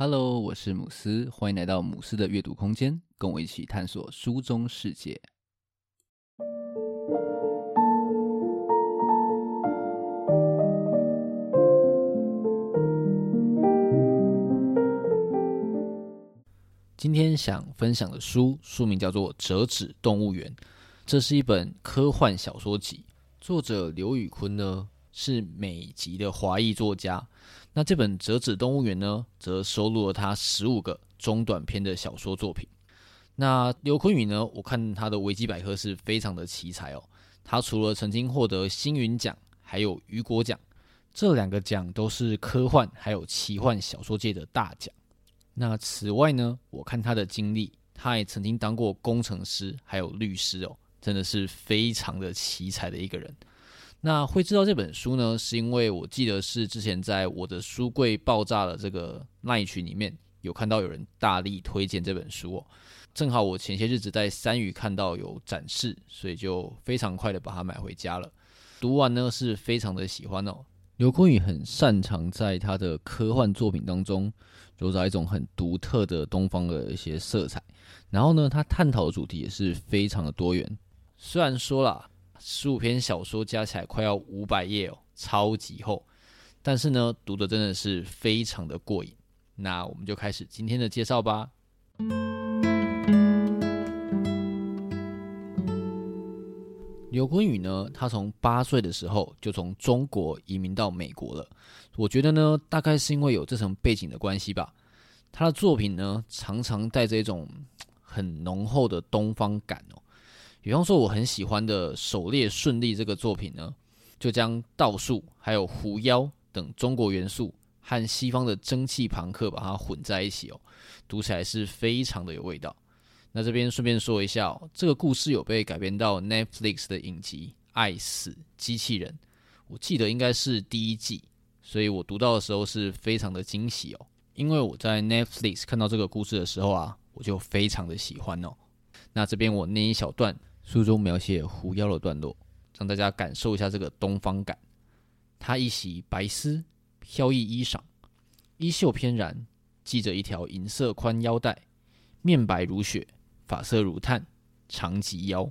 Hello，我是姆斯，欢迎来到姆斯的阅读空间，跟我一起探索书中世界。今天想分享的书，书名叫做《折纸动物园》，这是一本科幻小说集，作者刘宇坤呢是美籍的华裔作家。那这本《折纸动物园》呢，则收录了他十五个中短篇的小说作品。那刘坤宇呢，我看他的维基百科是非常的奇才哦。他除了曾经获得星云奖，还有雨果奖，这两个奖都是科幻还有奇幻小说界的大奖。那此外呢，我看他的经历，他也曾经当过工程师，还有律师哦，真的是非常的奇才的一个人。那会知道这本书呢，是因为我记得是之前在我的书柜爆炸的这个赖群里面有看到有人大力推荐这本书哦，正好我前些日子在三余看到有展示，所以就非常快的把它买回家了。读完呢是非常的喜欢哦。刘昆宇很擅长在他的科幻作品当中揉着一种很独特的东方的一些色彩，然后呢，他探讨的主题也是非常的多元。虽然说啦。十五篇小说加起来快要五百页哦，超级厚，但是呢，读的真的是非常的过瘾。那我们就开始今天的介绍吧。刘坤宇呢，他从八岁的时候就从中国移民到美国了。我觉得呢，大概是因为有这层背景的关系吧。他的作品呢，常常带着一种很浓厚的东方感哦。比方说，我很喜欢的《狩猎顺利》这个作品呢，就将道术还有狐妖等中国元素和西方的蒸汽朋克把它混在一起哦，读起来是非常的有味道。那这边顺便说一下哦，这个故事有被改编到 Netflix 的影集《爱死机器人》，我记得应该是第一季，所以我读到的时候是非常的惊喜哦，因为我在 Netflix 看到这个故事的时候啊，我就非常的喜欢哦。那这边我念一小段。书中描写狐妖的段落，让大家感受一下这个东方感。他一袭白丝飘逸衣裳，衣袖翩然，系着一条银色宽腰带，面白如雪，发色如炭，长及腰。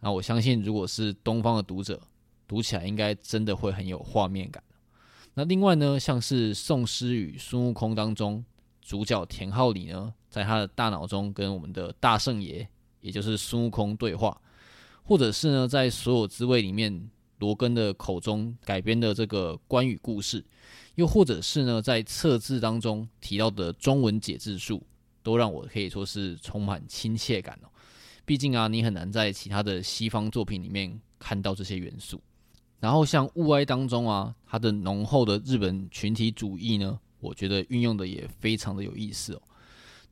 那我相信，如果是东方的读者，读起来应该真的会很有画面感。那另外呢，像是《宋诗与孙悟空》当中，主角田浩里呢，在他的大脑中跟我们的大圣爷。也就是孙悟空对话，或者是呢，在所有滋味里面，罗根的口中改编的这个关羽故事，又或者是呢，在册字当中提到的中文解字术，都让我可以说是充满亲切感哦。毕竟啊，你很难在其他的西方作品里面看到这些元素。然后像《物哀》当中啊，它的浓厚的日本群体主义呢，我觉得运用的也非常的有意思哦。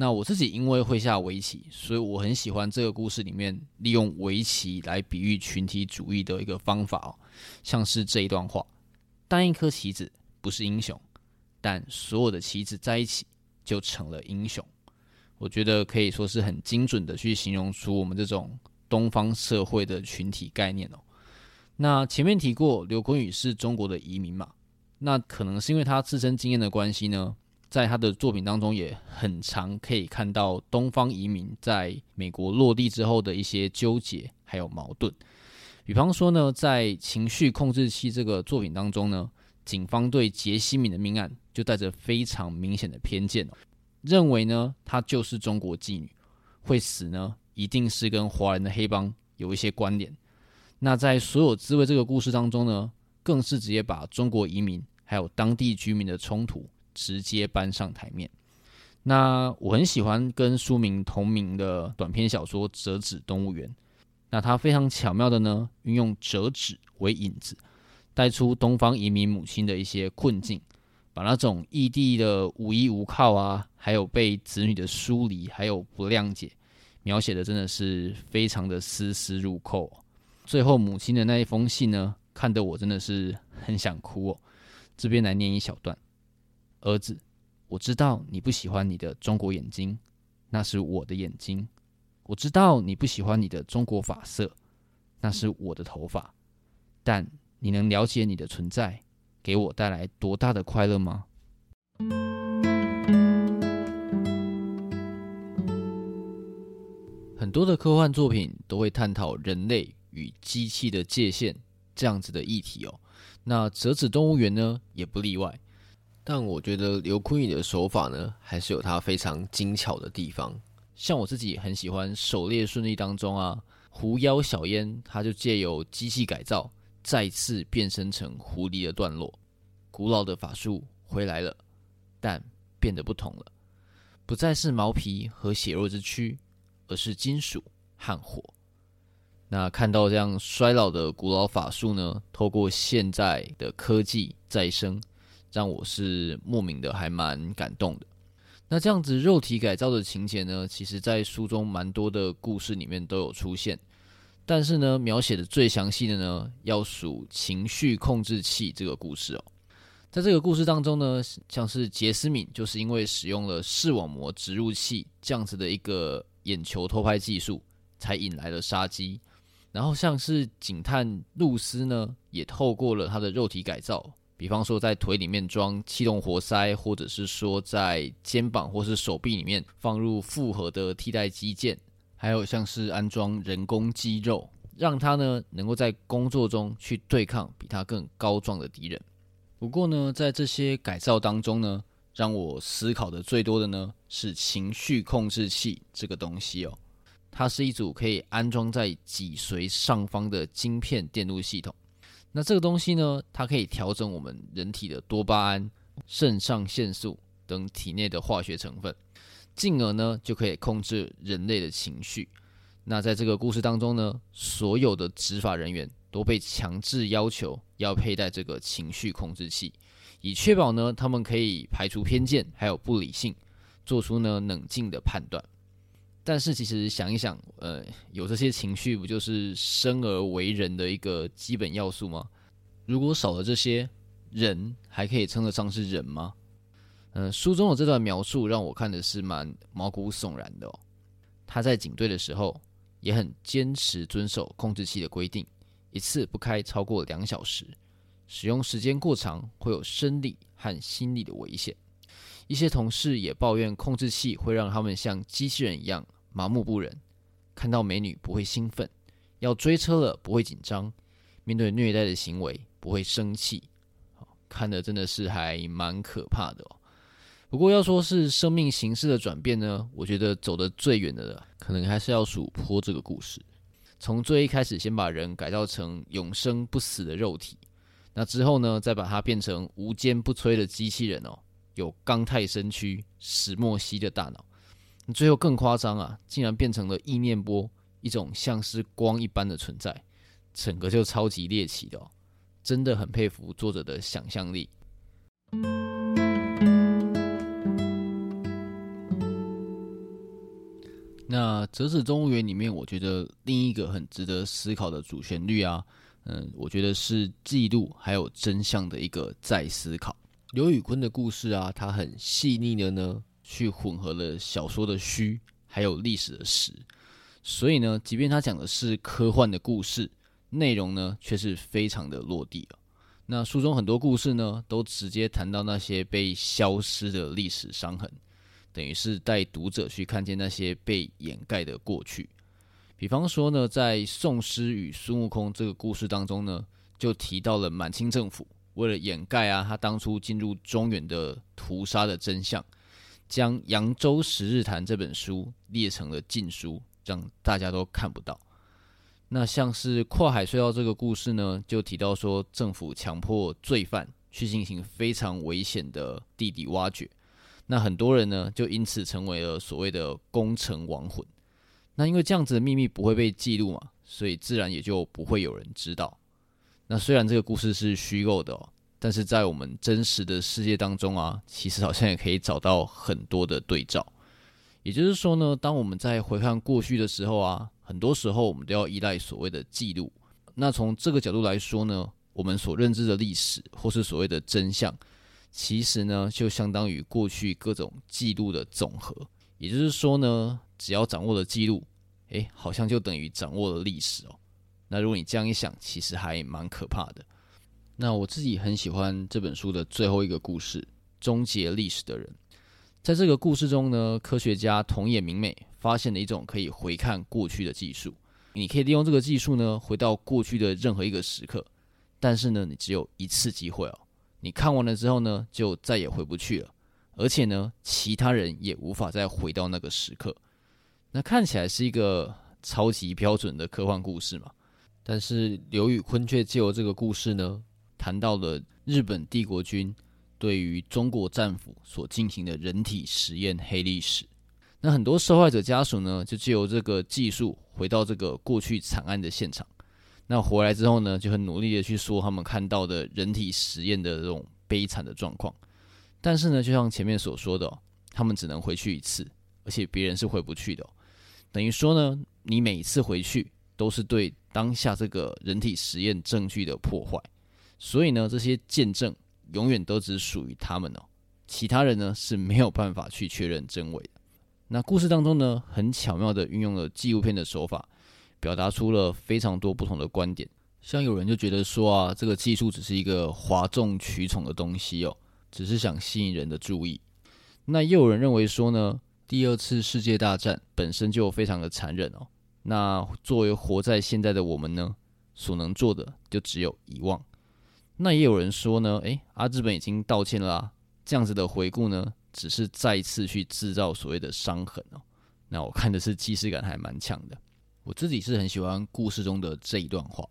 那我自己因为会下围棋，所以我很喜欢这个故事里面利用围棋来比喻群体主义的一个方法哦，像是这一段话：单一颗棋子不是英雄，但所有的棋子在一起就成了英雄。我觉得可以说是很精准的去形容出我们这种东方社会的群体概念哦。那前面提过，刘坤宇是中国的移民嘛，那可能是因为他自身经验的关系呢。在他的作品当中，也很常可以看到东方移民在美国落地之后的一些纠结还有矛盾。比方说呢，在《情绪控制器》这个作品当中呢，警方对杰西敏的命案就带着非常明显的偏见，认为呢她就是中国妓女，会死呢一定是跟华人的黑帮有一些关联。那在《所有滋味》这个故事当中呢，更是直接把中国移民还有当地居民的冲突。直接搬上台面。那我很喜欢跟书名同名的短篇小说《折纸动物园》。那它非常巧妙的呢，运用折纸为引子，带出东方移民母亲的一些困境，把那种异地的无依无靠啊，还有被子女的疏离，还有不谅解，描写的真的是非常的丝丝入扣。最后母亲的那一封信呢，看得我真的是很想哭哦。这边来念一小段。儿子我知道你不喜欢你的中国眼睛那是我的眼睛。我知道你不喜欢你的中国发色那是我的头发。但你能了解你的存在给我带来多大的快乐吗？很多的科幻作品都会探讨人类与机器的界限这样子的议题哦。那折纸动物园呢也不例外。但我觉得刘坤宇的手法呢，还是有他非常精巧的地方。像我自己很喜欢《狩猎顺利》当中啊，狐妖小烟，他就借由机器改造，再次变身成狐狸的段落。古老的法术回来了，但变得不同了，不再是毛皮和血肉之躯，而是金属和火。那看到这样衰老的古老法术呢，透过现在的科技再生。让我是莫名的还蛮感动的。那这样子肉体改造的情节呢，其实在书中蛮多的故事里面都有出现，但是呢，描写的最详细的呢，要数情绪控制器这个故事哦。在这个故事当中呢，像是杰斯敏就是因为使用了视网膜植入器这样子的一个眼球偷拍技术，才引来了杀机。然后像是警探露丝呢，也透过了他的肉体改造。比方说，在腿里面装气动活塞，或者是说在肩膀或是手臂里面放入复合的替代肌腱，还有像是安装人工肌肉，让他呢能够在工作中去对抗比他更高壮的敌人。不过呢，在这些改造当中呢，让我思考的最多的呢是情绪控制器这个东西哦，它是一组可以安装在脊髓上方的晶片电路系统。那这个东西呢，它可以调整我们人体的多巴胺、肾上腺素等体内的化学成分，进而呢就可以控制人类的情绪。那在这个故事当中呢，所有的执法人员都被强制要求要佩戴这个情绪控制器，以确保呢他们可以排除偏见还有不理性，做出呢冷静的判断。但是其实想一想，呃，有这些情绪不就是生而为人的一个基本要素吗？如果少了这些，人还可以称得上是人吗？嗯、书中的这段描述让我看的是蛮毛骨悚然的哦。他在警队的时候也很坚持遵守控制器的规定，一次不开超过两小时，使用时间过长会有生理和心理的危险。一些同事也抱怨控制器会让他们像机器人一样。麻木不仁，看到美女不会兴奋，要追车了不会紧张，面对虐待的行为不会生气，看的真的是还蛮可怕的哦。不过要说是生命形式的转变呢，我觉得走得最远的可能还是要数坡这个故事。从最一开始先把人改造成永生不死的肉体，那之后呢，再把它变成无坚不摧的机器人哦，有钢钛身躯、石墨烯的大脑。最后更夸张啊，竟然变成了意念波，一种像是光一般的存在，整个就超级猎奇的哦，真的很佩服作者的想象力。那《折纸动物园》里面，我觉得另一个很值得思考的主旋律啊，嗯，我觉得是记录还有真相的一个再思考。刘宇坤的故事啊，他很细腻的呢。去混合了小说的虚，还有历史的实，所以呢，即便他讲的是科幻的故事，内容呢却是非常的落地啊。那书中很多故事呢，都直接谈到那些被消失的历史伤痕，等于是带读者去看见那些被掩盖的过去。比方说呢，在宋诗与孙悟空这个故事当中呢，就提到了满清政府为了掩盖啊，他当初进入中原的屠杀的真相。将《扬州十日谈》这本书列成了禁书，让大家都看不到。那像是跨海隧道这个故事呢，就提到说政府强迫罪犯去进行非常危险的地底挖掘，那很多人呢就因此成为了所谓的工程亡魂。那因为这样子的秘密不会被记录嘛，所以自然也就不会有人知道。那虽然这个故事是虚构的哦。但是在我们真实的世界当中啊，其实好像也可以找到很多的对照。也就是说呢，当我们在回看过去的时候啊，很多时候我们都要依赖所谓的记录。那从这个角度来说呢，我们所认知的历史或是所谓的真相，其实呢就相当于过去各种记录的总和。也就是说呢，只要掌握了记录，诶，好像就等于掌握了历史哦。那如果你这样一想，其实还蛮可怕的。那我自己很喜欢这本书的最后一个故事《终结历史的人》。在这个故事中呢，科学家桐野明美发现了一种可以回看过去的技术。你可以利用这个技术呢，回到过去的任何一个时刻，但是呢，你只有一次机会哦。你看完了之后呢，就再也回不去了，而且呢，其他人也无法再回到那个时刻。那看起来是一个超级标准的科幻故事嘛，但是刘宇坤却借由这个故事呢，谈到了日本帝国军对于中国战俘所进行的人体实验黑历史。那很多受害者家属呢，就借由这个技术回到这个过去惨案的现场。那回来之后呢，就很努力的去说他们看到的人体实验的这种悲惨的状况。但是呢，就像前面所说的，他们只能回去一次，而且别人是回不去的。等于说呢，你每一次回去都是对当下这个人体实验证据的破坏。所以呢，这些见证永远都只属于他们哦，其他人呢是没有办法去确认真伪的。那故事当中呢，很巧妙的运用了纪录片的手法，表达出了非常多不同的观点。像有人就觉得说啊，这个技术只是一个哗众取宠的东西哦，只是想吸引人的注意。那又有人认为说呢，第二次世界大战本身就非常的残忍哦。那作为活在现在的我们呢，所能做的就只有遗忘。那也有人说呢，诶，啊，日本已经道歉了啊，这样子的回顾呢，只是再次去制造所谓的伤痕哦，那我看的是既视感还蛮强的。我自己是很喜欢故事中的这一段话：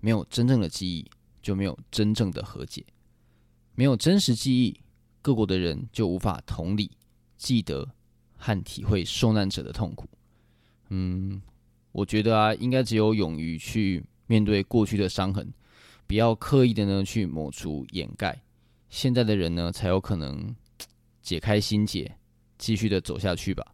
没有真正的记忆，就没有真正的和解；没有真实记忆，各国的人就无法同理、记得和体会受难者的痛苦。嗯，我觉得啊，应该只有勇于去面对过去的伤痕，不要刻意的呢去抹除、掩盖，现在的人呢才有可能。解开心结，继续的走下去吧。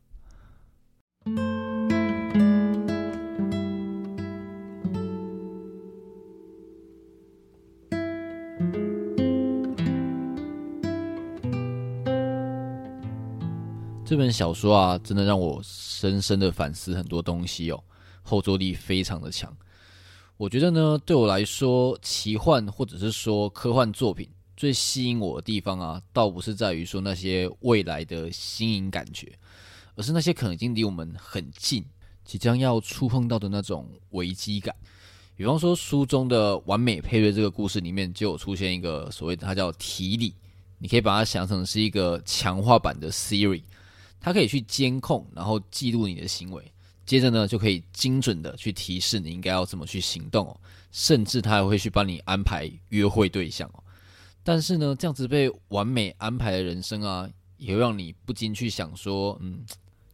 这本小说啊，真的让我深深的反思很多东西哦，后坐力非常的强。我觉得呢，对我来说，奇幻或者是说科幻作品。最吸引我的地方啊，倒不是在于说那些未来的新颖感觉，而是那些可能已经离我们很近，即将要触碰到的那种危机感。比方说书中的完美配对这个故事里面，就有出现一个所谓的它叫提理，你可以把它想成是一个强化版的 Siri，它可以去监控，然后记录你的行为，接着呢就可以精准的去提示你应该要怎么去行动哦，甚至他还会去帮你安排约会对象哦。但是呢，这样子被完美安排的人生啊，也会让你不禁去想说，嗯，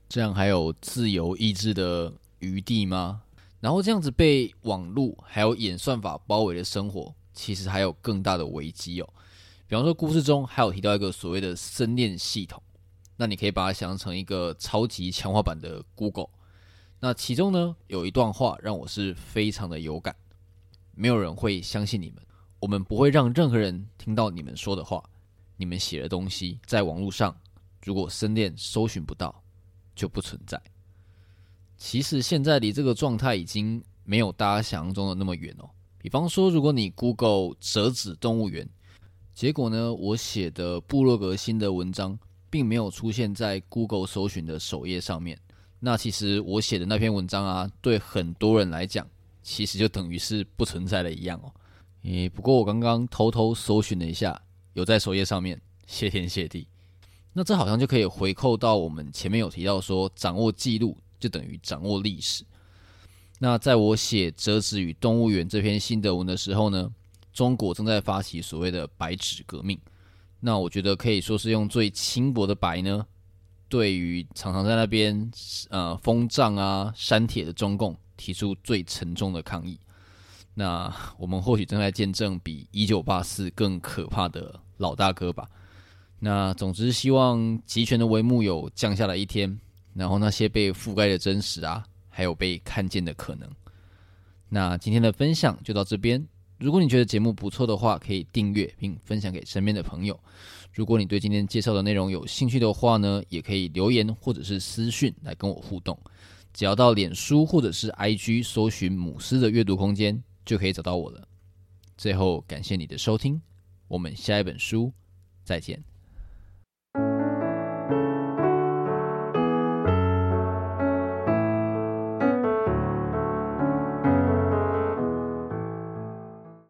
这样还有自由意志的余地吗？然后这样子被网络还有演算法包围的生活，其实还有更大的危机哦。比方说，故事中还有提到一个所谓的森炼系统，那你可以把它想象成一个超级强化版的 Google。那其中呢，有一段话让我是非常的有感，没有人会相信你们。我们不会让任何人听到你们说的话，你们写的东西在网络上，如果森炼搜寻不到，就不存在。其实现在离这个状态已经没有大家想象中的那么远哦。比方说，如果你 Google 折纸动物园，结果呢，我写的布洛格新的文章并没有出现在 Google 搜寻的首页上面，那其实我写的那篇文章啊，对很多人来讲，其实就等于是不存在的一样哦。诶，不过我刚刚偷偷搜寻了一下，有在首页上面，谢天谢地。那这好像就可以回扣到我们前面有提到说，掌握记录就等于掌握历史。那在我写《折纸与动物园》这篇新德文的时候呢，中国正在发起所谓的“白纸革命”。那我觉得可以说是用最轻薄的白呢，对于常常在那边呃封帐啊、删帖的中共提出最沉重的抗议。那 我们或许正在见证比一九八四更可怕的老大哥吧。那总之，希望集权的帷幕有降下来一天，然后那些被覆盖的真实啊，还有被看见的可能。那今天的分享就到这边。如果你觉得节目不错的话，可以订阅并分享给身边的朋友。如果你对今天介绍的内容有兴趣的话呢，也可以留言或者是私讯来跟我互动。只要到脸书或者是 IG 搜寻母狮的阅读空间。就可以找到我了。最后，感谢你的收听，我们下一本书再见。